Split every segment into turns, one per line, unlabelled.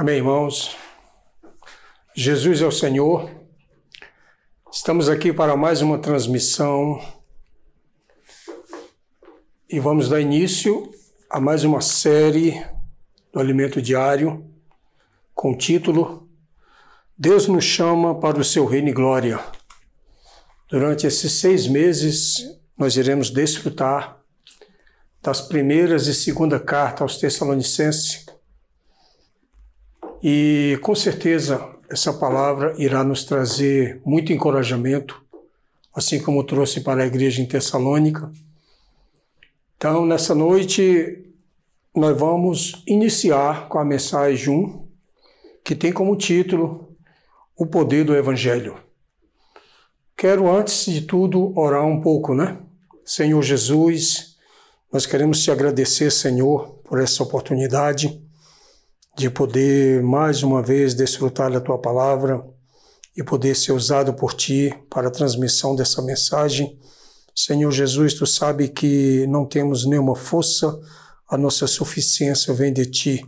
Amém, irmãos. Jesus é o Senhor. Estamos aqui para mais uma transmissão e vamos dar início a mais uma série do Alimento Diário com o título Deus nos chama para o seu reino e glória. Durante esses seis meses, nós iremos desfrutar das primeiras e segunda carta aos Tessalonicenses e com certeza essa palavra irá nos trazer muito encorajamento, assim como trouxe para a igreja em Tessalônica. Então, nessa noite, nós vamos iniciar com a mensagem 1, que tem como título O Poder do Evangelho. Quero, antes de tudo, orar um pouco, né? Senhor Jesus, nós queremos te agradecer, Senhor, por essa oportunidade de poder mais uma vez desfrutar da tua palavra e poder ser usado por ti para a transmissão dessa mensagem. Senhor Jesus, tu sabe que não temos nenhuma força, a nossa suficiência vem de ti.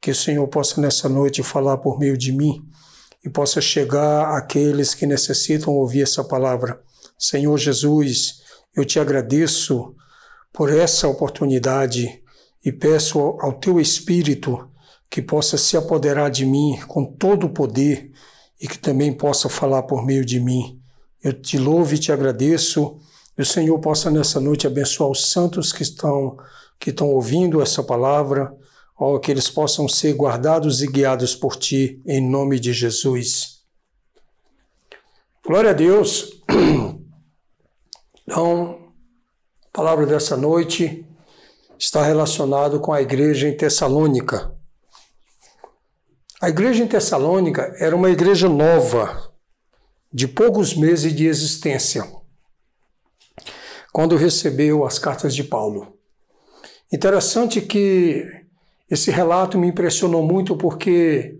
Que o Senhor possa nessa noite falar por meio de mim e possa chegar àqueles que necessitam ouvir essa palavra. Senhor Jesus, eu te agradeço por essa oportunidade e peço ao teu Espírito que possa se apoderar de mim com todo o poder e que também possa falar por meio de mim. Eu te louvo e te agradeço. E o Senhor possa nessa noite abençoar os santos que estão que estão ouvindo essa palavra, que eles possam ser guardados e guiados por ti em nome de Jesus. Glória a Deus. Então, a palavra dessa noite está relacionado com a igreja em Tessalônica. A igreja em Tessalônica era uma igreja nova, de poucos meses de existência, quando recebeu as cartas de Paulo. Interessante que esse relato me impressionou muito porque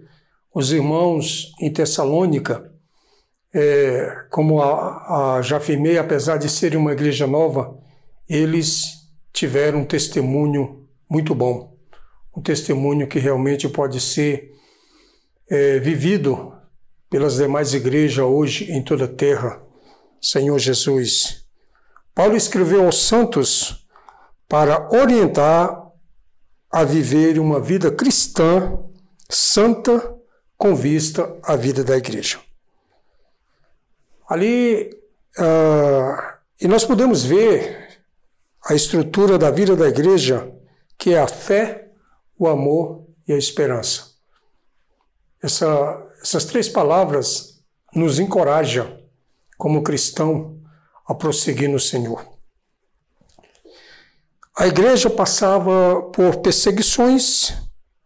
os irmãos em Tessalônica, é, como a, a, já afirmei, apesar de serem uma igreja nova, eles tiveram um testemunho muito bom, um testemunho que realmente pode ser é, vivido pelas demais igrejas hoje em toda a terra, Senhor Jesus. Paulo escreveu aos santos para orientar a viver uma vida cristã santa com vista à vida da igreja. Ali, uh, e nós podemos ver a estrutura da vida da igreja, que é a fé, o amor e a esperança. Essa, essas três palavras nos encorajam, como cristão, a prosseguir no Senhor. A igreja passava por perseguições,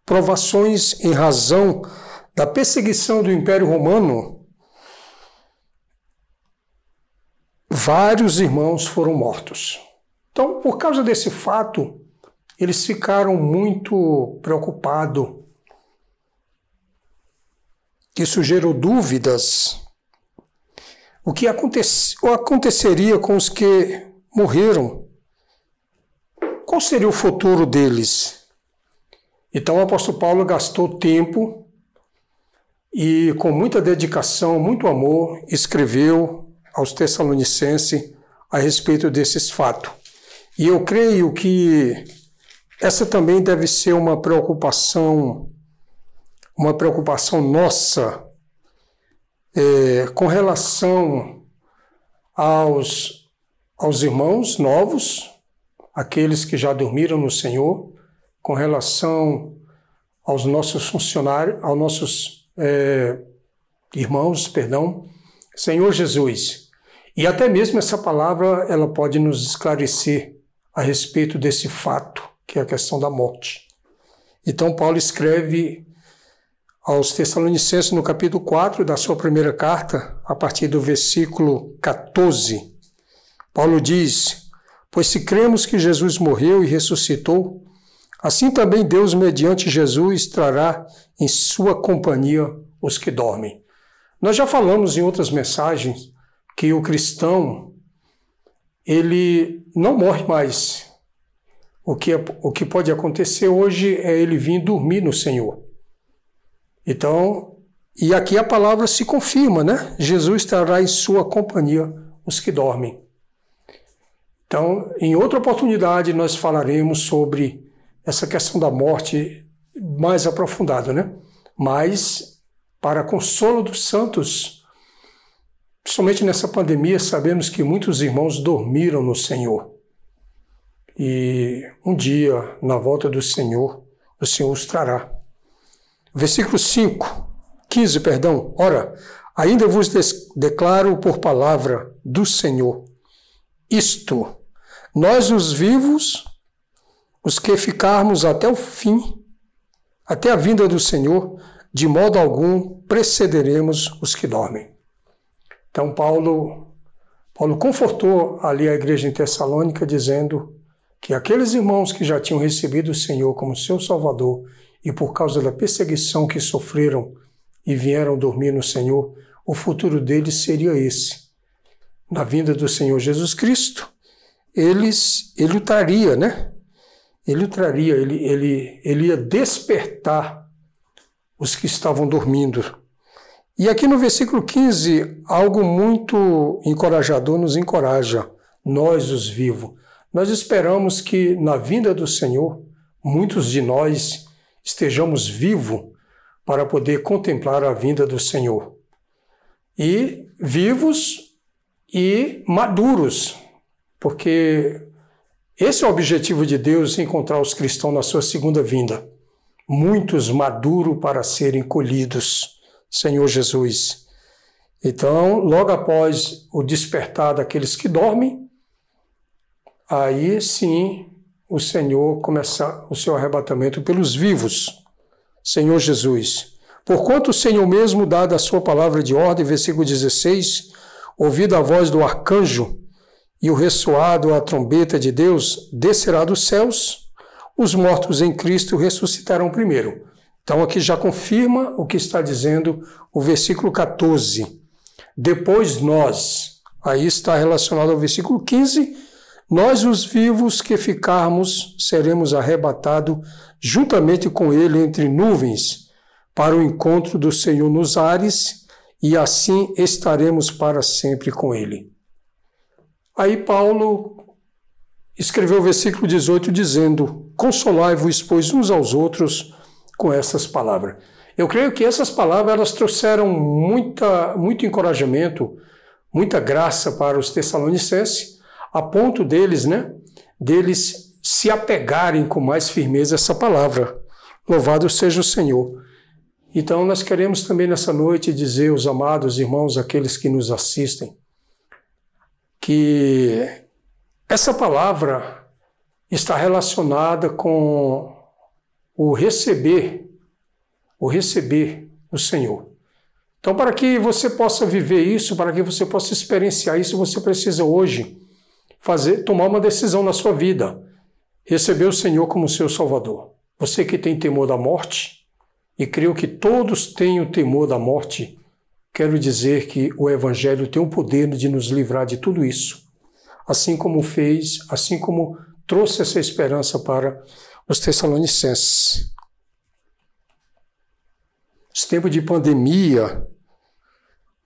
provações em razão da perseguição do Império Romano. Vários irmãos foram mortos. Então, por causa desse fato, eles ficaram muito preocupados isso gerou dúvidas. O que acontece, aconteceria com os que morreram? Qual seria o futuro deles? Então o apóstolo Paulo gastou tempo e, com muita dedicação, muito amor, escreveu aos Tessalonicenses a respeito desses fatos. E eu creio que essa também deve ser uma preocupação uma preocupação nossa é, com relação aos, aos irmãos novos, aqueles que já dormiram no Senhor, com relação aos nossos funcionários, aos nossos é, irmãos, perdão, Senhor Jesus. E até mesmo essa palavra ela pode nos esclarecer a respeito desse fato, que é a questão da morte. Então Paulo escreve aos Tessalonicenses, no capítulo 4 da sua primeira carta, a partir do versículo 14. Paulo diz: Pois se cremos que Jesus morreu e ressuscitou, assim também Deus, mediante Jesus, trará em sua companhia os que dormem. Nós já falamos em outras mensagens que o cristão ele não morre mais. O que, o que pode acontecer hoje é ele vir dormir no Senhor. Então, e aqui a palavra se confirma, né? Jesus estará em sua companhia os que dormem. Então, em outra oportunidade, nós falaremos sobre essa questão da morte mais aprofundada, né? Mas, para consolo dos santos, principalmente nessa pandemia, sabemos que muitos irmãos dormiram no Senhor. E um dia, na volta do Senhor, o Senhor os trará. Versículo 5, 15, perdão. Ora, ainda vos declaro por palavra do Senhor isto nós, os vivos, os que ficarmos até o fim, até a vinda do Senhor, de modo algum precederemos os que dormem. Então, Paulo, Paulo confortou ali a igreja em Tessalônica, dizendo que aqueles irmãos que já tinham recebido o Senhor como seu Salvador e por causa da perseguição que sofreram e vieram dormir no Senhor, o futuro deles seria esse. Na vinda do Senhor Jesus Cristo, eles, ele o traria, né? Ele o traria, ele, ele, ele ia despertar os que estavam dormindo. E aqui no versículo 15, algo muito encorajador nos encoraja, nós os vivos. Nós esperamos que na vinda do Senhor, muitos de nós estejamos vivos para poder contemplar a vinda do Senhor. E vivos e maduros, porque esse é o objetivo de Deus encontrar os cristãos na sua segunda vinda. Muitos maduros para serem colhidos, Senhor Jesus. Então, logo após o despertar daqueles que dormem, aí sim o Senhor começa o seu arrebatamento pelos vivos, Senhor Jesus. Porquanto o Senhor mesmo, dada a sua palavra de ordem, versículo 16, ouvido a voz do arcanjo, e o ressoado a trombeta de Deus descerá dos céus, os mortos em Cristo ressuscitarão primeiro. Então aqui já confirma o que está dizendo o versículo 14. Depois nós, aí está relacionado ao versículo 15, nós os vivos que ficarmos seremos arrebatados juntamente com ele entre nuvens para o encontro do Senhor nos ares e assim estaremos para sempre com ele. Aí Paulo escreveu o versículo 18 dizendo: Consolai-vos, pois, uns aos outros com essas palavras. Eu creio que essas palavras elas trouxeram muita, muito encorajamento, muita graça para os tessalonicenses, a ponto deles, né, deles se apegarem com mais firmeza a essa palavra. Louvado seja o Senhor. Então, nós queremos também nessa noite dizer aos amados irmãos, aqueles que nos assistem, que essa palavra está relacionada com o receber, o receber o Senhor. Então, para que você possa viver isso, para que você possa experienciar isso, você precisa hoje fazer, tomar uma decisão na sua vida, receber o Senhor como seu Salvador. Você que tem temor da morte, e creio que todos têm o temor da morte, Quero dizer que o Evangelho tem o poder de nos livrar de tudo isso, assim como fez, assim como trouxe essa esperança para os Tessalonicenses. Esse tempo de pandemia,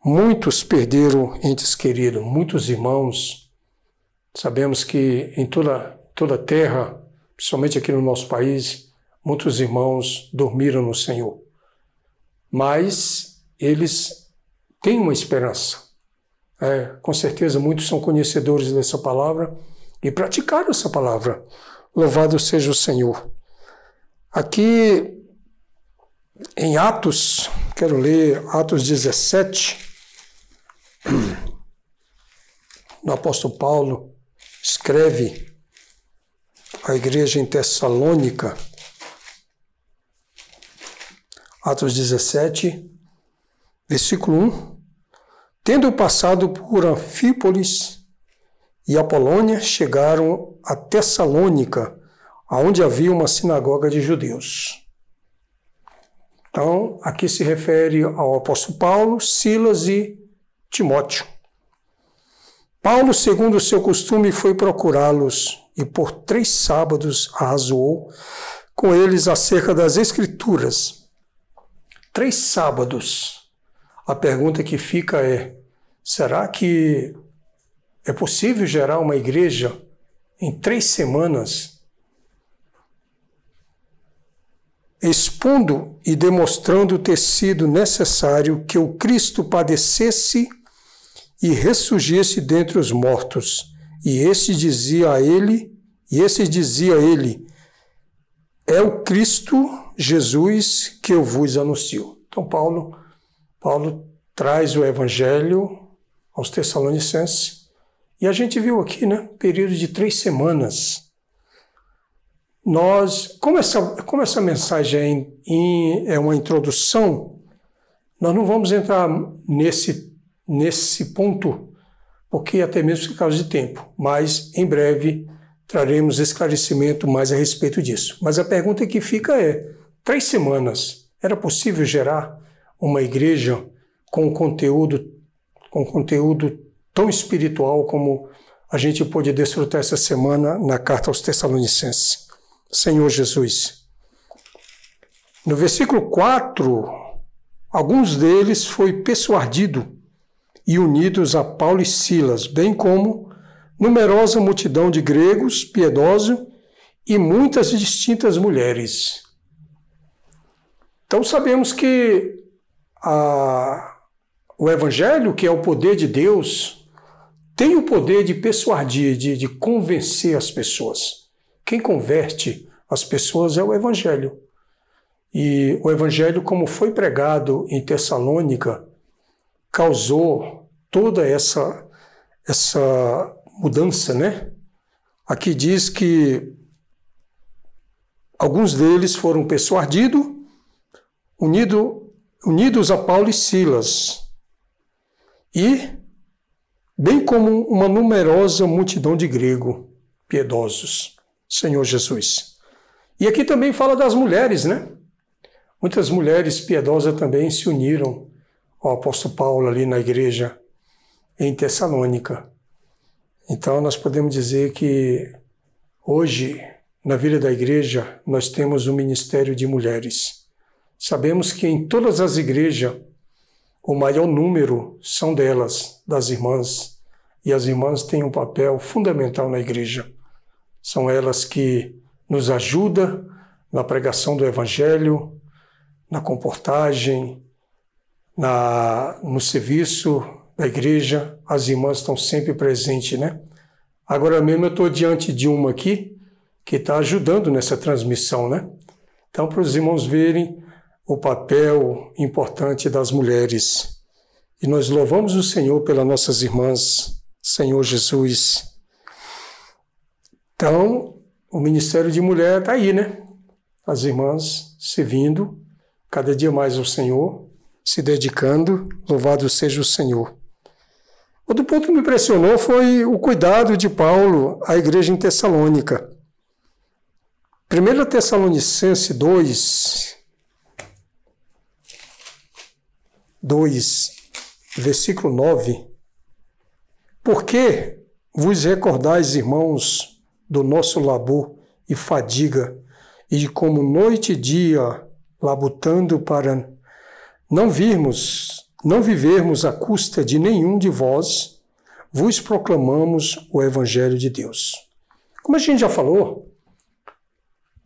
muitos perderam entes queridos, muitos irmãos. Sabemos que em toda, toda a terra, principalmente aqui no nosso país, muitos irmãos dormiram no Senhor. Mas eles tem uma esperança. É, com certeza muitos são conhecedores dessa palavra e praticaram essa palavra. Louvado seja o Senhor. Aqui em Atos, quero ler Atos 17, o apóstolo Paulo escreve à igreja em Tessalônica, Atos 17, versículo 1. Tendo passado por Anfípolis e Apolônia, chegaram a Tessalônica, onde havia uma sinagoga de judeus. Então, aqui se refere ao apóstolo Paulo, Silas e Timóteo. Paulo, segundo o seu costume, foi procurá-los e por três sábados arrazoou com eles acerca das Escrituras três sábados. A pergunta que fica é: será que é possível gerar uma igreja em três semanas? Expondo e demonstrando ter sido necessário que o Cristo padecesse e ressurgisse dentre os mortos. E esse dizia a ele, e esse dizia a ele: É o Cristo Jesus que eu vos anuncio. Então Paulo, Paulo traz o evangelho aos Tessalonicenses. E a gente viu aqui, né, período de três semanas. Nós, como essa, como essa mensagem é, é uma introdução, nós não vamos entrar nesse nesse ponto, porque até mesmo por causa de tempo, mas em breve traremos esclarecimento mais a respeito disso. Mas a pergunta que fica é: três semanas era possível gerar uma igreja com conteúdo com conteúdo tão espiritual como a gente pôde desfrutar essa semana na carta aos Tessalonicenses? Senhor Jesus. No versículo 4, alguns deles foi persuadido e unidos a Paulo e Silas, bem como numerosa multidão de gregos piedosos e muitas distintas mulheres. Então sabemos que a, o Evangelho, que é o poder de Deus, tem o poder de persuadir, de, de convencer as pessoas. Quem converte as pessoas é o Evangelho. E o Evangelho, como foi pregado em Tessalônica, causou toda essa, essa mudança, né? Aqui diz que alguns deles foram persuadidos, unido, unidos a Paulo e Silas, e bem como uma numerosa multidão de grego piedosos, Senhor Jesus. E aqui também fala das mulheres, né? Muitas mulheres piedosas também se uniram o apóstolo Paulo ali na igreja em Tessalônica. Então nós podemos dizer que hoje, na vida da igreja, nós temos um ministério de mulheres. Sabemos que em todas as igrejas, o maior número são delas, das irmãs, e as irmãs têm um papel fundamental na igreja. São elas que nos ajudam na pregação do evangelho, na comportagem, na, no serviço da igreja, as irmãs estão sempre presentes, né? Agora mesmo eu estou diante de uma aqui que está ajudando nessa transmissão, né? Então, para os irmãos verem o papel importante das mulheres. E nós louvamos o Senhor pelas nossas irmãs, Senhor Jesus. Então, o ministério de mulher está aí, né? As irmãs servindo cada dia mais ao Senhor se dedicando, louvado seja o Senhor. Outro ponto que me impressionou foi o cuidado de Paulo à igreja em Tessalônica. 1 Tessalonicense 2, 2, versículo 9. Porque vos recordais, irmãos, do nosso labor e fadiga, e de como noite e dia labutando para não virmos, não vivermos à custa de nenhum de vós, vos proclamamos o Evangelho de Deus. Como a gente já falou,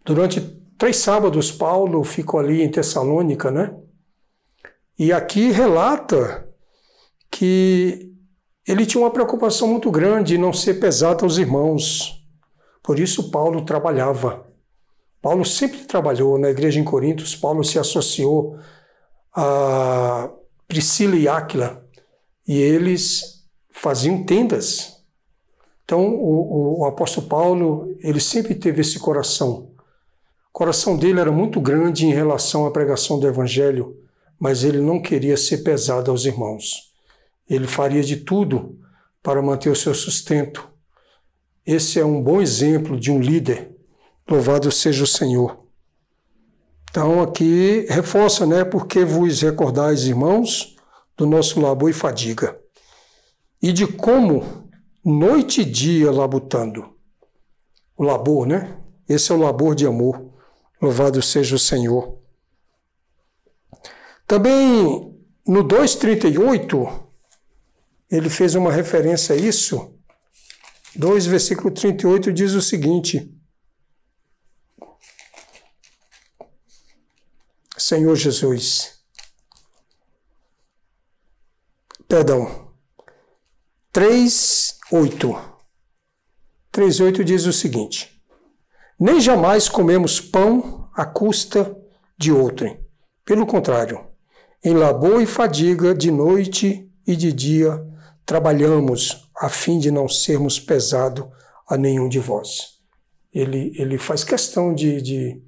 durante três sábados Paulo ficou ali em Tessalônica, né? E aqui relata que ele tinha uma preocupação muito grande em não ser pesado aos irmãos. Por isso Paulo trabalhava. Paulo sempre trabalhou na igreja em Corinto, Paulo se associou a Priscila e Áquila, e eles faziam tendas. Então, o, o, o apóstolo Paulo, ele sempre teve esse coração. O coração dele era muito grande em relação à pregação do evangelho, mas ele não queria ser pesado aos irmãos. Ele faria de tudo para manter o seu sustento. Esse é um bom exemplo de um líder. Louvado seja o Senhor. Então aqui reforça, né? Porque vos recordais, irmãos, do nosso labor e fadiga, e de como noite e dia labutando. O labor, né? Esse é o labor de amor. Louvado seja o Senhor. Também no 2,38, ele fez uma referência a isso. 2, versículo 38 diz o seguinte: Senhor Jesus, perdão, 3, 8. 3, 8 diz o seguinte: Nem jamais comemos pão à custa de outrem. Pelo contrário, em labor e fadiga, de noite e de dia, trabalhamos a fim de não sermos pesado a nenhum de vós. Ele, ele faz questão de, de,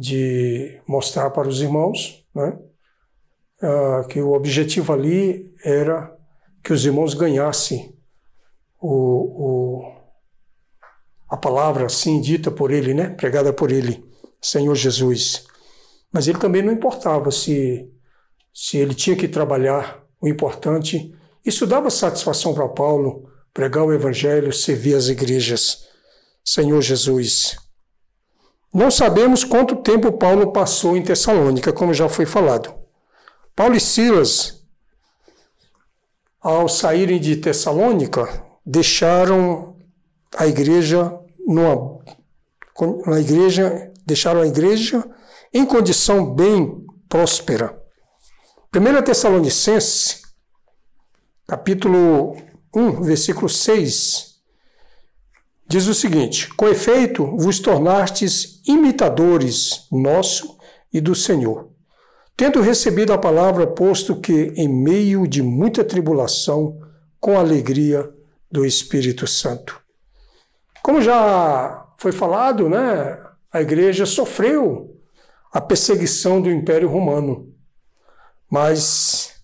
de mostrar para os irmãos né, uh, que o objetivo ali era que os irmãos ganhassem o, o, a palavra assim dita por ele, né, pregada por ele, Senhor Jesus. Mas ele também não importava se, se ele tinha que trabalhar, o importante isso dava satisfação para Paulo, pregar o Evangelho, servir as igrejas. Senhor Jesus. Não sabemos quanto tempo Paulo passou em Tessalônica, como já foi falado. Paulo e Silas, ao saírem de Tessalônica, deixaram a igreja numa, na igreja, deixaram a igreja em condição bem próspera. 1 Tessalonicenses capítulo 1, versículo 6, diz o seguinte: Com efeito, vos tornastes imitadores nosso e do Senhor, tendo recebido a palavra, posto que, em meio de muita tribulação, com alegria do Espírito Santo. Como já foi falado, né, a igreja sofreu a perseguição do Império Romano, mas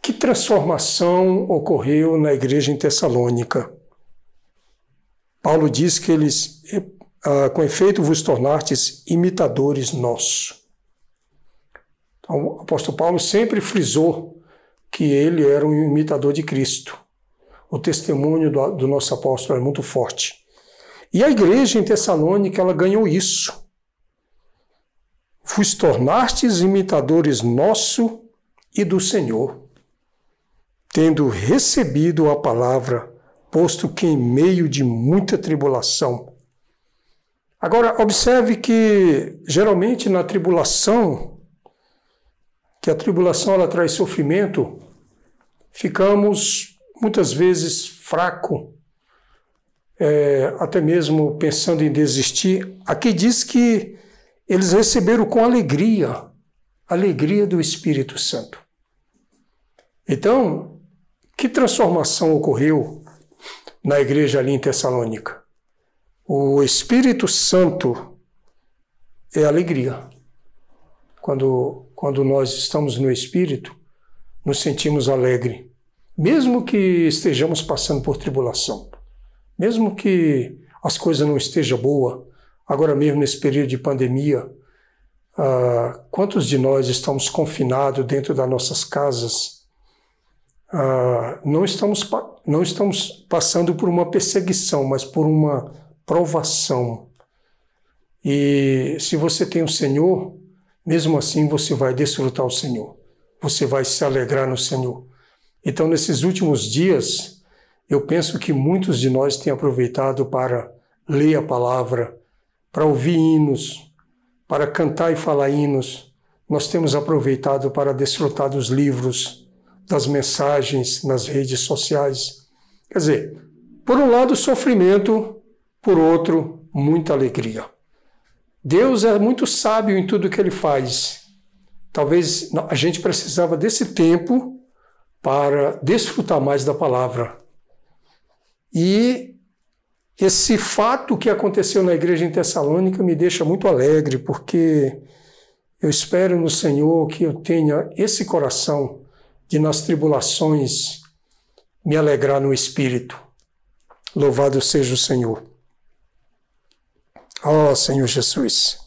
que transformação ocorreu na igreja em Tessalônica? Paulo diz que eles, ah, com efeito, vos tornastes imitadores nossos. Então, o apóstolo Paulo sempre frisou que ele era um imitador de Cristo. O testemunho do, do nosso apóstolo é muito forte. E a igreja em Tessalônica, ela ganhou isso. Vos tornastes imitadores nosso e do Senhor tendo recebido a palavra, posto que em meio de muita tribulação. Agora, observe que geralmente na tribulação, que a tribulação ela traz sofrimento, ficamos muitas vezes fraco, é, até mesmo pensando em desistir. Aqui diz que eles receberam com alegria, alegria do Espírito Santo. Então, que transformação ocorreu na igreja ali em Tessalônica? O Espírito Santo é alegria. Quando, quando nós estamos no Espírito, nos sentimos alegre, mesmo que estejamos passando por tribulação, mesmo que as coisas não estejam boas, agora mesmo nesse período de pandemia, uh, quantos de nós estamos confinados dentro das nossas casas? ah, não, estamos, não estamos passando por uma perseguição, mas por uma provação. E se você tem o Senhor, mesmo assim você vai desfrutar o Senhor. Você vai se alegrar no Senhor. Então, nesses últimos dias, eu penso que muitos de nós têm aproveitado para ler a palavra, para ouvir hinos, para cantar e falar hinos. Nós temos aproveitado para desfrutar dos livros, das mensagens nas redes sociais. Quer dizer, por um lado, sofrimento, por outro, muita alegria. Deus é muito sábio em tudo que ele faz. Talvez a gente precisava desse tempo para desfrutar mais da palavra. E esse fato que aconteceu na igreja em Tessalônica me deixa muito alegre, porque eu espero no Senhor que eu tenha esse coração de nas tribulações me alegrar no espírito. Louvado seja o Senhor. Ó oh, Senhor Jesus.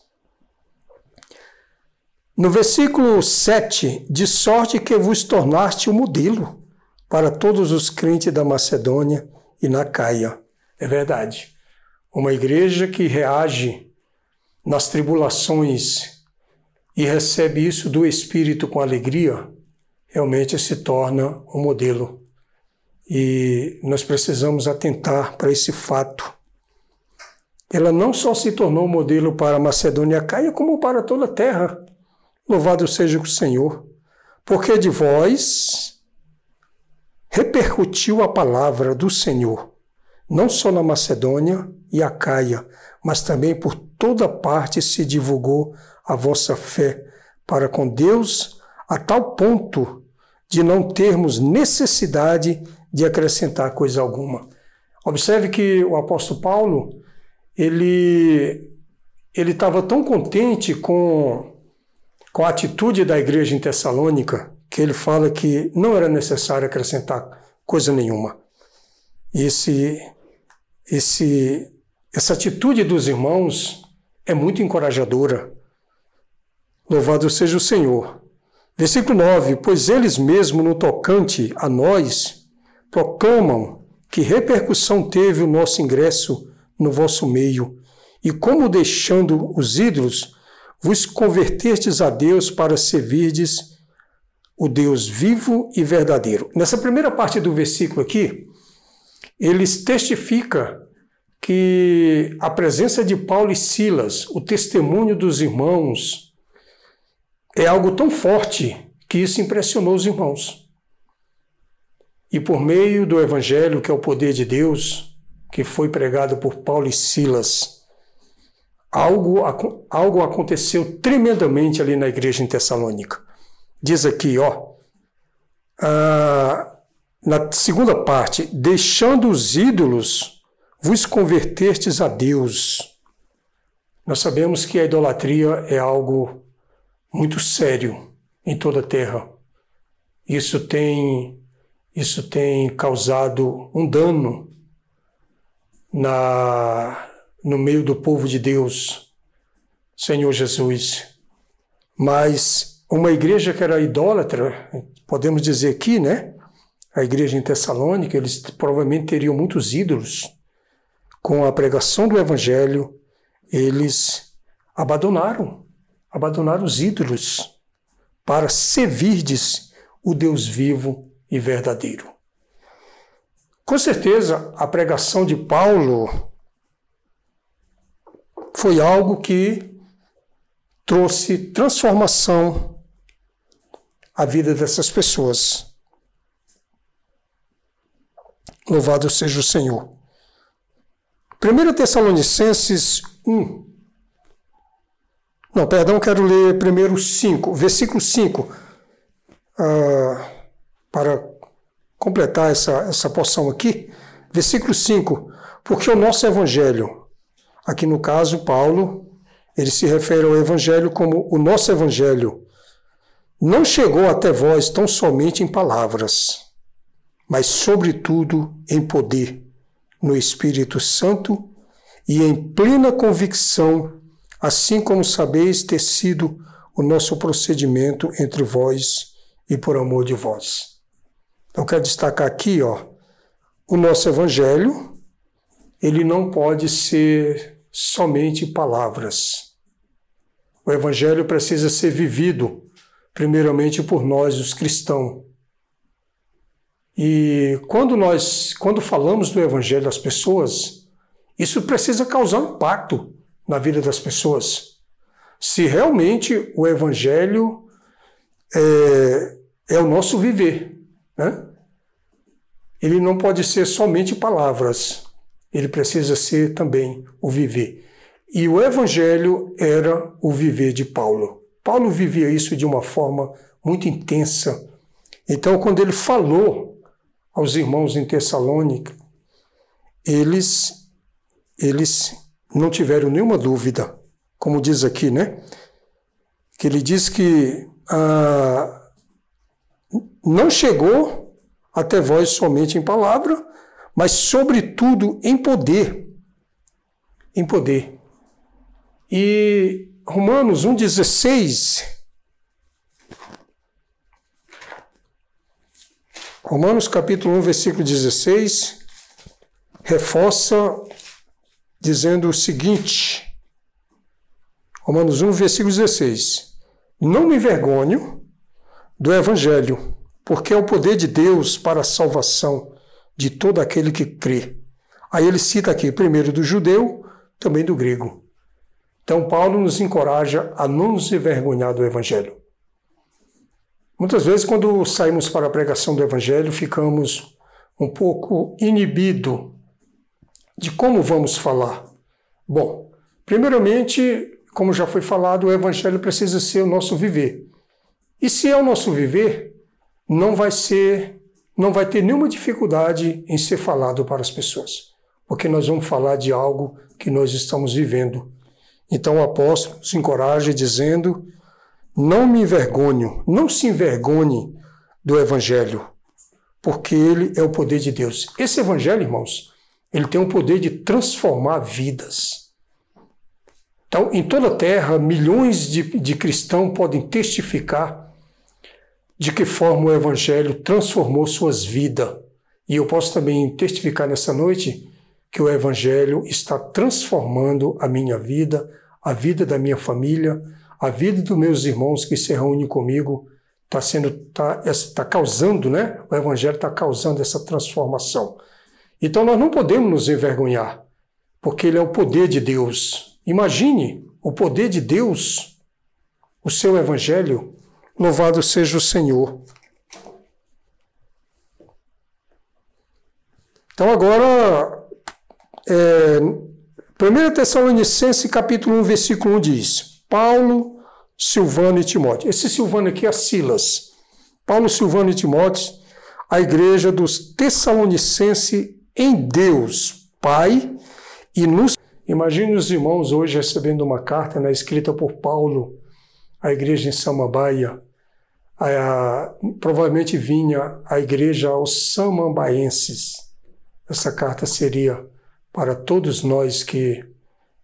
No versículo 7, de sorte que vos tornaste o modelo para todos os crentes da Macedônia e na Caia. É verdade. Uma igreja que reage nas tribulações e recebe isso do Espírito com alegria, realmente se torna um modelo. E nós precisamos atentar para esse fato. Ela não só se tornou modelo para a Macedônia Caia, como para toda a terra. Louvado seja o Senhor. Porque de vós repercutiu a palavra do Senhor, não só na Macedônia e a Caia, mas também por toda parte se divulgou a vossa fé para com Deus a tal ponto de não termos necessidade de acrescentar coisa alguma. Observe que o apóstolo Paulo, ele ele estava tão contente com, com a atitude da igreja em Tessalônica, que ele fala que não era necessário acrescentar coisa nenhuma. Esse, esse, essa atitude dos irmãos é muito encorajadora. Louvado seja o Senhor. Versículo 9: Pois eles mesmo, no tocante a nós, proclamam que repercussão teve o nosso ingresso no vosso meio, e como deixando os ídolos, vos convertestes a Deus para servirdes o Deus vivo e verdadeiro. Nessa primeira parte do versículo aqui, eles testifica que a presença de Paulo e Silas, o testemunho dos irmãos, é algo tão forte que isso impressionou os irmãos. E por meio do Evangelho, que é o poder de Deus, que foi pregado por Paulo e Silas, algo, algo aconteceu tremendamente ali na igreja em Tessalônica. Diz aqui, ó, ah, na segunda parte, deixando os ídolos, vos convertestes a Deus. Nós sabemos que a idolatria é algo muito sério em toda a terra. Isso tem, isso tem causado um dano na, no meio do povo de Deus, Senhor Jesus. Mas uma igreja que era idólatra, podemos dizer aqui, né? A igreja em Tessalônica, eles provavelmente teriam muitos ídolos. Com a pregação do evangelho, eles abandonaram abandonar os ídolos para servirdes o Deus vivo e verdadeiro. Com certeza, a pregação de Paulo foi algo que trouxe transformação à vida dessas pessoas. Louvado seja o Senhor. 1 Tessalonicenses 1, não, perdão, quero ler primeiro 5, versículo 5, uh, ah, para completar essa, essa porção aqui. Versículo 5, porque o nosso evangelho, aqui no caso, Paulo, ele se refere ao evangelho como o nosso evangelho, não chegou até vós tão somente em palavras, mas, sobretudo, em poder, no Espírito Santo e em plena convicção assim como sabeis ter sido o nosso procedimento entre vós e por amor de vós. Então, quero destacar aqui, ó, o nosso evangelho, ele não pode ser somente palavras. O evangelho precisa ser vivido, primeiramente por nós, os cristãos. E quando nós, quando falamos do evangelho às pessoas, isso precisa causar impacto na vida das pessoas. Se realmente o Evangelho é, é o nosso viver, né? ele não pode ser somente palavras, ele precisa ser também o viver. E o Evangelho era o viver de Paulo. Paulo vivia isso de uma forma muito intensa. Então, quando ele falou aos irmãos em Tessalônica, eles, eles não tiveram nenhuma dúvida, como diz aqui, né? Que ele diz que ah, não chegou até vós somente em palavra, mas sobretudo em poder. Em poder. E Romanos 1,16. Romanos capítulo 1, versículo 16, reforça dizendo o seguinte, Romanos 1, versículo 16: Não me envergonho do Evangelho, porque é o poder de Deus para a salvação de todo aquele que crê. Aí ele cita aqui, primeiro do judeu, também do grego. Então, Paulo nos encoraja a não nos envergonhar do Evangelho. Muitas vezes, quando saímos para a pregação do Evangelho, ficamos um pouco inibido de como vamos falar. Bom, primeiramente, como já foi falado, o Evangelho precisa ser o nosso viver. E se é o nosso viver, não vai ser, não vai ter nenhuma dificuldade em ser falado para as pessoas, porque nós vamos falar de algo que nós estamos vivendo. Então o apóstolo nos encoraja dizendo não me envergonho, não se envergonhe do Evangelho, porque ele é o poder de Deus. Esse Evangelho, irmãos, ele tem o poder de transformar vidas. Então, em toda a terra, milhões de, de cristãos podem testificar de que forma o Evangelho transformou suas vidas. E eu posso também testificar nessa noite que o Evangelho está transformando a minha vida, a vida da minha família, a vida dos meus irmãos que se reúnem comigo está sendo, está tá causando, né? O Evangelho está causando essa transformação. Então nós não podemos nos envergonhar, porque ele é o poder de Deus. Imagine o poder de Deus, o seu Evangelho. Louvado seja o Senhor. Então agora, é, 1 Tessalonicenses capítulo 1, versículo 1 diz: Paulo, Silvano e Timóteo. Esse Silvano aqui é Silas. Paulo, Silvano e Timóteo, a igreja dos Tessalonicenses em Deus, Pai, e nos. Imagine os irmãos hoje recebendo uma carta né, escrita por Paulo, à igreja em Samambaia. A, provavelmente vinha a igreja aos samambaenses. Essa carta seria para todos nós que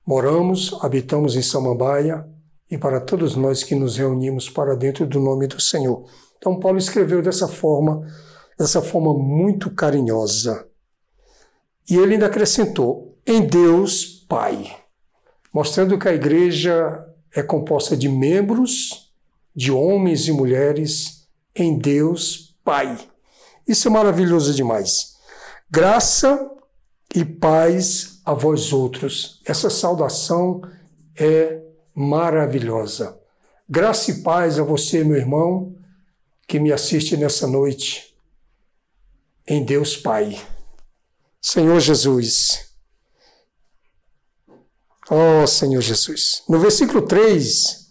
moramos, habitamos em Samambaia, e para todos nós que nos reunimos para dentro do nome do Senhor. Então Paulo escreveu dessa forma, dessa forma muito carinhosa. E ele ainda acrescentou: em Deus Pai, mostrando que a igreja é composta de membros, de homens e mulheres, em Deus Pai. Isso é maravilhoso demais. Graça e paz a vós outros. Essa saudação é maravilhosa. Graça e paz a você, meu irmão, que me assiste nessa noite. Em Deus Pai. Senhor Jesus. Oh, Senhor Jesus. No versículo 3,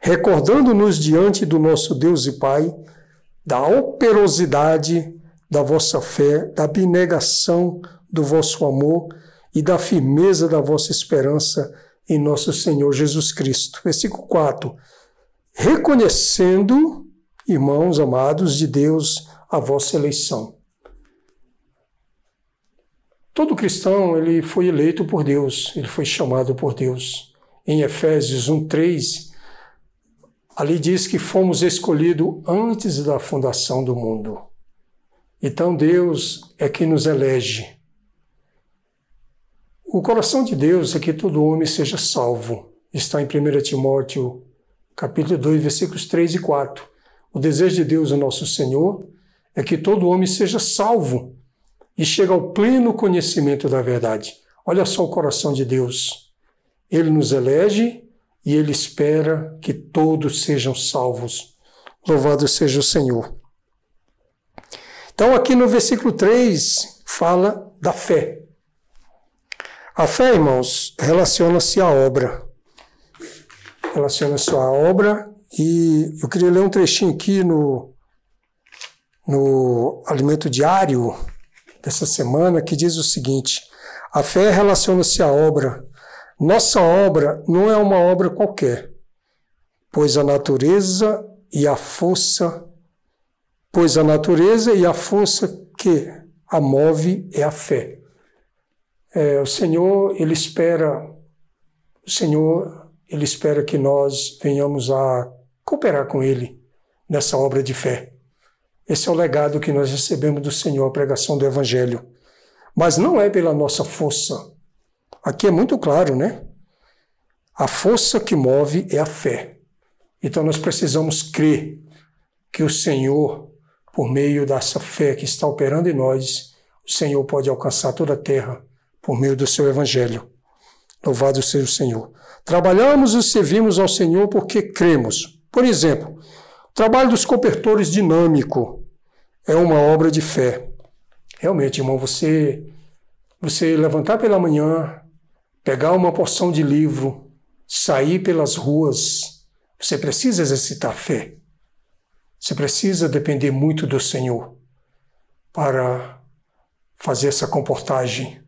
recordando-nos diante do nosso Deus e Pai da operosidade da vossa fé, da abnegação do vosso amor e da firmeza da vossa esperança em nosso Senhor Jesus Cristo. Versículo 4. Reconhecendo, irmãos amados de Deus, a vossa eleição. Todo cristão, ele foi eleito por Deus, ele foi chamado por Deus. Em Efésios 1:3, ali diz que fomos escolhidos antes da fundação do mundo. Então Deus é quem nos elege. O coração de Deus é que todo homem seja salvo. Está em 1 Timóteo, capítulo 2, versículos 3 e 4. O desejo de Deus, o nosso Senhor, é que todo homem seja salvo e chegue ao pleno conhecimento da verdade. Olha só o coração de Deus. Ele nos elege e ele espera que todos sejam salvos. Louvado seja o Senhor. Então, aqui no versículo 3, fala da fé. A fé, irmãos, relaciona-se à obra. Relaciona-se à obra e eu queria ler um trechinho aqui no, no alimento diário dessa semana que diz o seguinte: a fé relaciona-se à obra. Nossa obra não é uma obra qualquer, pois a natureza e a força, pois a natureza e a força que a move é a fé. É, o Senhor, Ele espera, o Senhor, Ele espera que nós venhamos a cooperar com Ele nessa obra de fé. Esse é o legado que nós recebemos do Senhor, a pregação do Evangelho. Mas não é pela nossa força. Aqui é muito claro, né? A força que move é a fé. Então nós precisamos crer que o Senhor, por meio dessa fé que está operando em nós, o Senhor pode alcançar toda a terra por meio do seu evangelho. Louvado seja o Senhor. Trabalhamos e servimos ao Senhor porque cremos. Por exemplo, o trabalho dos cobertores dinâmico é uma obra de fé. Realmente, irmão, você você levantar pela manhã, pegar uma porção de livro, sair pelas ruas, você precisa exercitar fé. Você precisa depender muito do Senhor para fazer essa comportagem.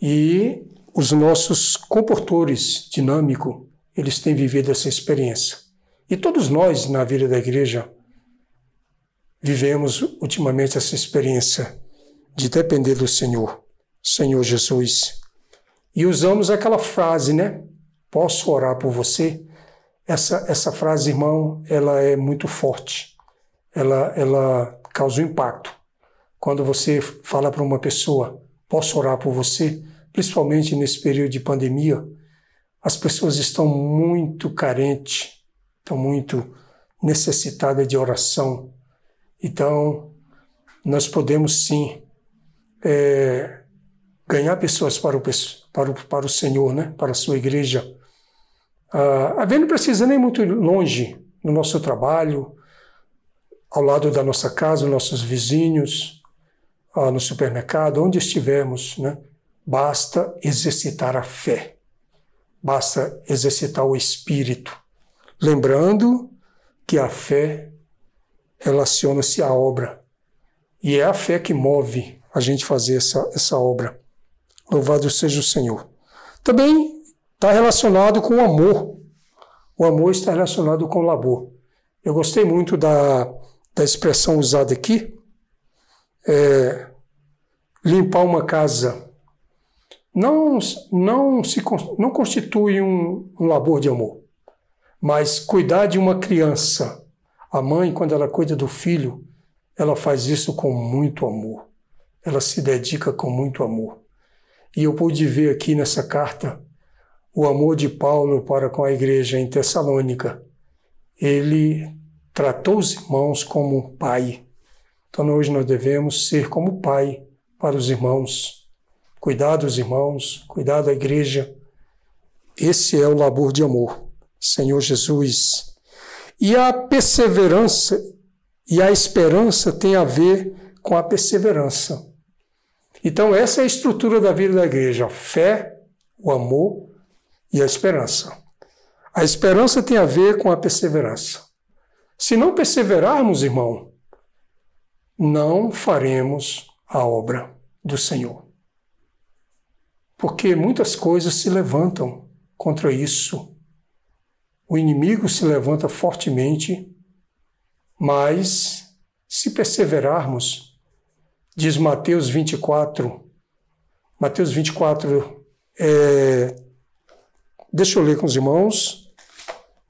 E os nossos comportores dinâmicos, eles têm vivido essa experiência. E todos nós, na vida da igreja, vivemos ultimamente essa experiência de depender do Senhor, Senhor Jesus. E usamos aquela frase, né? Posso orar por você? Essa, essa frase, irmão, ela é muito forte. Ela, ela causa um impacto. Quando você fala para uma pessoa, posso orar por você? Principalmente nesse período de pandemia, as pessoas estão muito carentes, estão muito necessitadas de oração. Então, nós podemos sim é, ganhar pessoas para o, para, o, para o Senhor, né? para a sua igreja a Vênia não precisa nem muito longe no nosso trabalho, ao lado da nossa casa, nossos vizinhos, uh, no supermercado, onde estivermos, né? Basta exercitar a fé, basta exercitar o espírito, lembrando que a fé relaciona-se à obra e é a fé que move a gente fazer essa, essa obra. Louvado seja o Senhor. Também está relacionado com o amor. O amor está relacionado com o labor. Eu gostei muito da, da expressão usada aqui. É, limpar uma casa não, não, se, não constitui um, um labor de amor, mas cuidar de uma criança. A mãe, quando ela cuida do filho, ela faz isso com muito amor. Ela se dedica com muito amor. E eu pude ver aqui nessa carta o amor de Paulo para com a igreja em Tessalônica. Ele tratou os irmãos como pai. Então hoje nós devemos ser como pai para os irmãos, cuidar dos irmãos, cuidar da igreja. Esse é o labor de amor, Senhor Jesus. E a perseverança e a esperança tem a ver com a perseverança. Então, essa é a estrutura da vida da igreja: a fé, o amor e a esperança. A esperança tem a ver com a perseverança. Se não perseverarmos, irmão, não faremos a obra do Senhor. Porque muitas coisas se levantam contra isso. O inimigo se levanta fortemente, mas se perseverarmos, diz Mateus 24, Mateus 24 é, Deixa eu ler com os irmãos.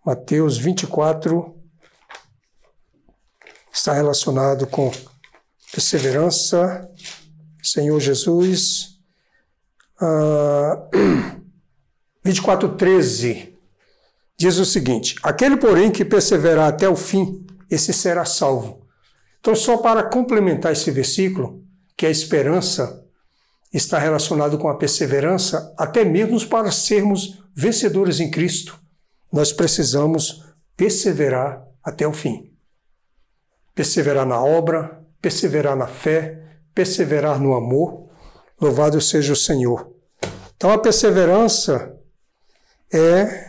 Mateus 24 está relacionado com perseverança, Senhor Jesus. Ah, 24, 13 diz o seguinte: Aquele, porém, que perseverar até o fim, esse será salvo. Então, só para complementar esse versículo, que a esperança está relacionado com a perseverança, até mesmo para sermos vencedores em Cristo, nós precisamos perseverar até o fim. Perseverar na obra, perseverar na fé, perseverar no amor. Louvado seja o Senhor. Então a perseverança é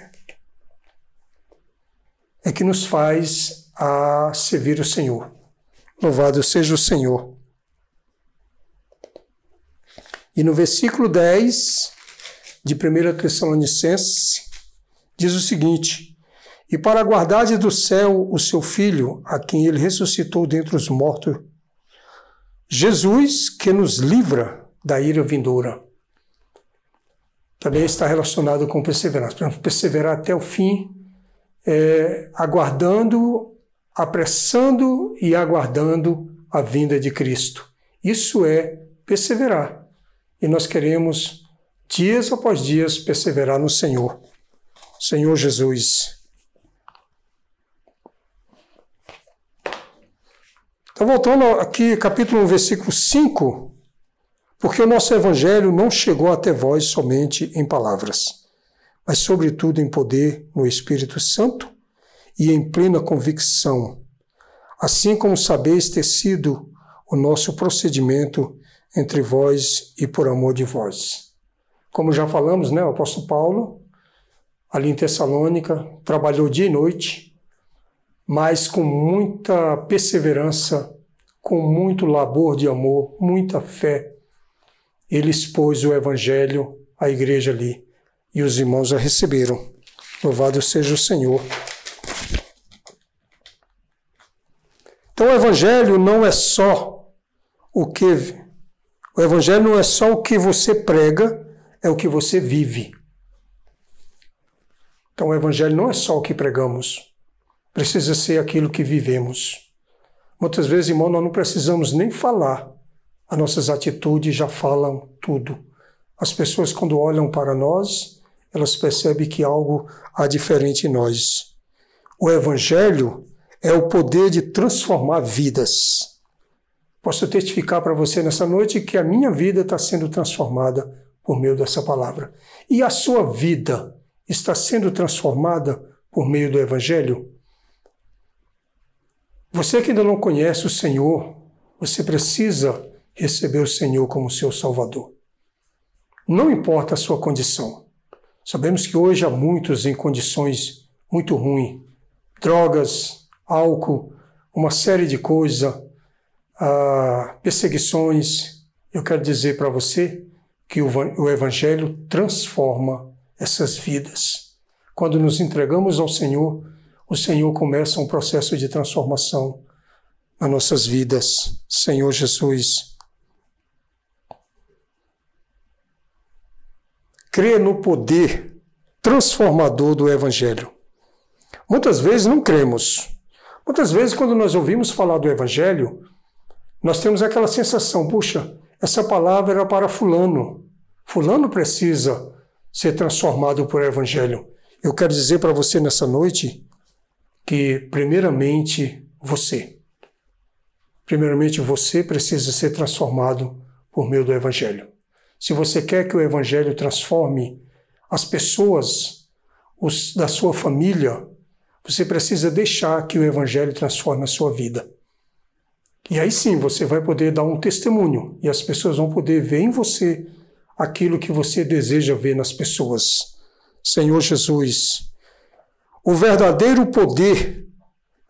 é que nos faz a servir o Senhor. Louvado seja o Senhor. E no versículo 10, de 1 Tessalonicenses, diz o seguinte: E para a guardade do céu o seu filho, a quem ele ressuscitou dentre os mortos, Jesus, que nos livra da ira vindoura. Também está relacionado com perseverança. Perseverar até o fim, é, aguardando, apressando e aguardando a vinda de Cristo. Isso é perseverar. E nós queremos, dias após dias, perseverar no Senhor. Senhor Jesus. Então, voltando aqui, capítulo 1, versículo 5. Porque o nosso evangelho não chegou até vós somente em palavras mas sobretudo em poder no Espírito Santo e em plena convicção, assim como sabeis ter sido o nosso procedimento entre vós e por amor de vós. Como já falamos, né, o apóstolo Paulo, ali em Tessalônica, trabalhou dia e noite, mas com muita perseverança, com muito labor de amor, muita fé, ele expôs o evangelho à igreja ali e os irmãos a receberam. Louvado seja o Senhor. Então o evangelho não é só o que o evangelho não é só o que você prega, é o que você vive. Então o evangelho não é só o que pregamos, precisa ser aquilo que vivemos. Muitas vezes, irmão, nós não precisamos nem falar. As nossas atitudes já falam tudo. As pessoas, quando olham para nós, elas percebem que algo há diferente em nós. O Evangelho é o poder de transformar vidas. Posso testificar para você nessa noite que a minha vida está sendo transformada por meio dessa palavra. E a sua vida está sendo transformada por meio do Evangelho? Você que ainda não conhece o Senhor, você precisa receber o Senhor como seu Salvador. Não importa a sua condição. Sabemos que hoje há muitos em condições muito ruins drogas, álcool, uma série de coisas, ah, perseguições. Eu quero dizer para você que o Evangelho transforma essas vidas. Quando nos entregamos ao Senhor, o Senhor começa um processo de transformação nas nossas vidas. Senhor Jesus. Crê no poder transformador do Evangelho. Muitas vezes não cremos. Muitas vezes, quando nós ouvimos falar do Evangelho, nós temos aquela sensação: puxa, essa palavra era para Fulano. Fulano precisa ser transformado por Evangelho. Eu quero dizer para você nessa noite que, primeiramente, você. Primeiramente, você precisa ser transformado por meio do Evangelho. Se você quer que o Evangelho transforme as pessoas os, da sua família, você precisa deixar que o Evangelho transforme a sua vida. E aí sim você vai poder dar um testemunho e as pessoas vão poder ver em você aquilo que você deseja ver nas pessoas. Senhor Jesus, o verdadeiro poder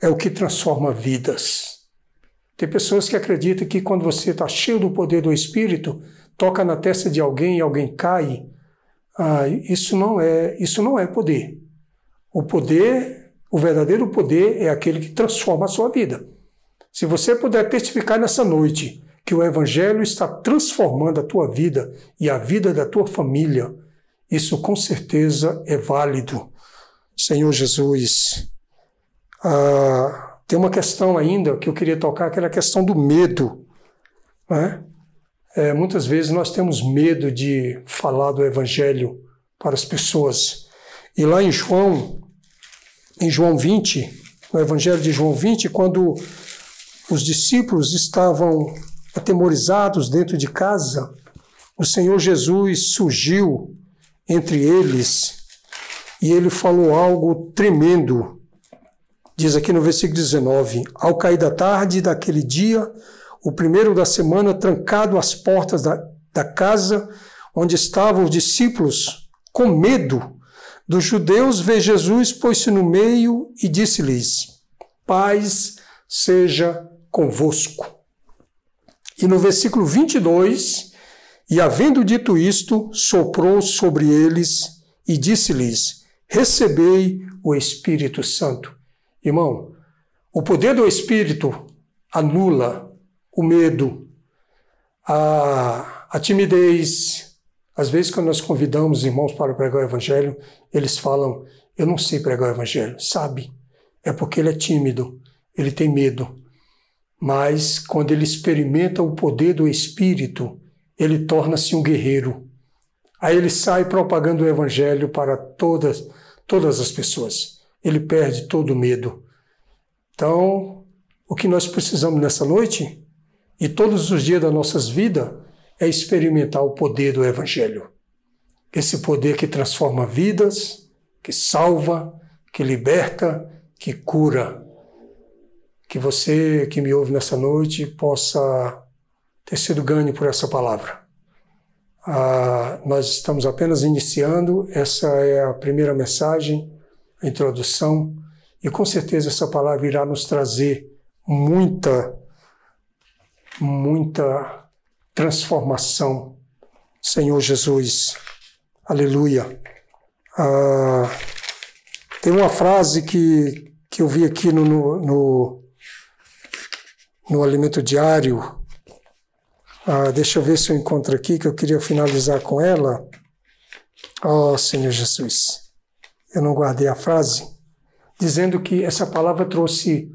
é o que transforma vidas. Tem pessoas que acreditam que quando você está cheio do poder do Espírito, toca na testa de alguém e alguém cai. Ah, isso não é, isso não é poder. O poder, o verdadeiro poder é aquele que transforma a sua vida. Se você puder testificar nessa noite que o Evangelho está transformando a tua vida e a vida da tua família, isso com certeza é válido. Senhor Jesus. Ah, tem uma questão ainda que eu queria tocar, que era a questão do medo. Né? É, muitas vezes nós temos medo de falar do Evangelho para as pessoas. E lá em João, em João 20, no Evangelho de João 20, quando os discípulos estavam atemorizados dentro de casa, o Senhor Jesus surgiu entre eles e ele falou algo tremendo. Diz aqui no versículo 19: Ao cair da tarde daquele dia, o primeiro da semana, trancado às portas da, da casa onde estavam os discípulos, com medo dos judeus, vê Jesus, pôs-se no meio e disse-lhes: Paz seja convosco. E no versículo 22, e havendo dito isto, soprou sobre eles e disse-lhes: recebei o Espírito Santo. Irmão, o poder do Espírito anula o medo, a, a timidez. Às vezes, quando nós convidamos irmãos para pregar o Evangelho, eles falam: Eu não sei pregar o Evangelho. Sabe? É porque ele é tímido, ele tem medo. Mas quando ele experimenta o poder do Espírito, ele torna-se um guerreiro. Aí ele sai propagando o Evangelho para todas todas as pessoas. Ele perde todo o medo. Então, O que nós precisamos nessa noite e todos os dias das nossas vidas é experimentar o poder do Evangelho. Esse poder que transforma vidas, que salva, que liberta, que cura. Que você que me ouve nessa noite possa ter sido ganho por essa palavra. Ah, nós estamos apenas iniciando, essa é a primeira mensagem, a introdução, e com certeza essa palavra irá nos trazer muita, muita transformação. Senhor Jesus, aleluia. Ah, tem uma frase que, que eu vi aqui no, no, no, no Alimento Diário. Ah, deixa eu ver se eu encontro aqui, que eu queria finalizar com ela. Oh, Senhor Jesus, eu não guardei a frase, dizendo que essa palavra trouxe,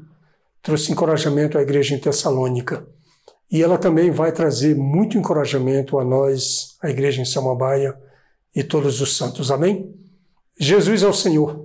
trouxe encorajamento à igreja em Tessalônica. E ela também vai trazer muito encorajamento a nós, a igreja em Samambaia e todos os santos. Amém? Jesus é o Senhor.